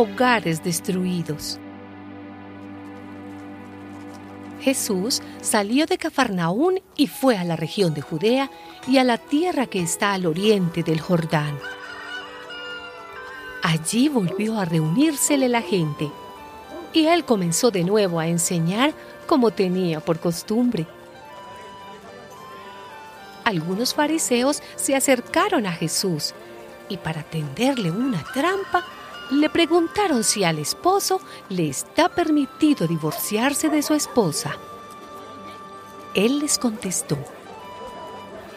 hogares destruidos. Jesús salió de Cafarnaún y fue a la región de Judea y a la tierra que está al oriente del Jordán. Allí volvió a reunírsele la gente y él comenzó de nuevo a enseñar como tenía por costumbre. Algunos fariseos se acercaron a Jesús y para tenderle una trampa le preguntaron si al esposo le está permitido divorciarse de su esposa. Él les contestó,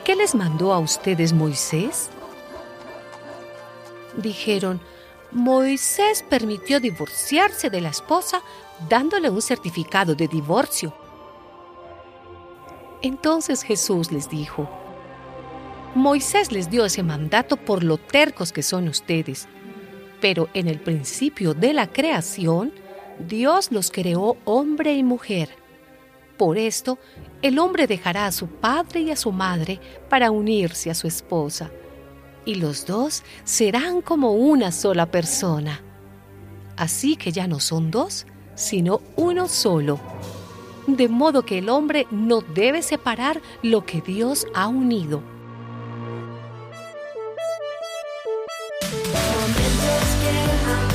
¿qué les mandó a ustedes Moisés? Dijeron, Moisés permitió divorciarse de la esposa dándole un certificado de divorcio. Entonces Jesús les dijo, Moisés les dio ese mandato por lo tercos que son ustedes pero en el principio de la creación, Dios los creó hombre y mujer. Por esto, el hombre dejará a su padre y a su madre para unirse a su esposa, y los dos serán como una sola persona. Así que ya no son dos, sino uno solo. De modo que el hombre no debe separar lo que Dios ha unido. Momentos que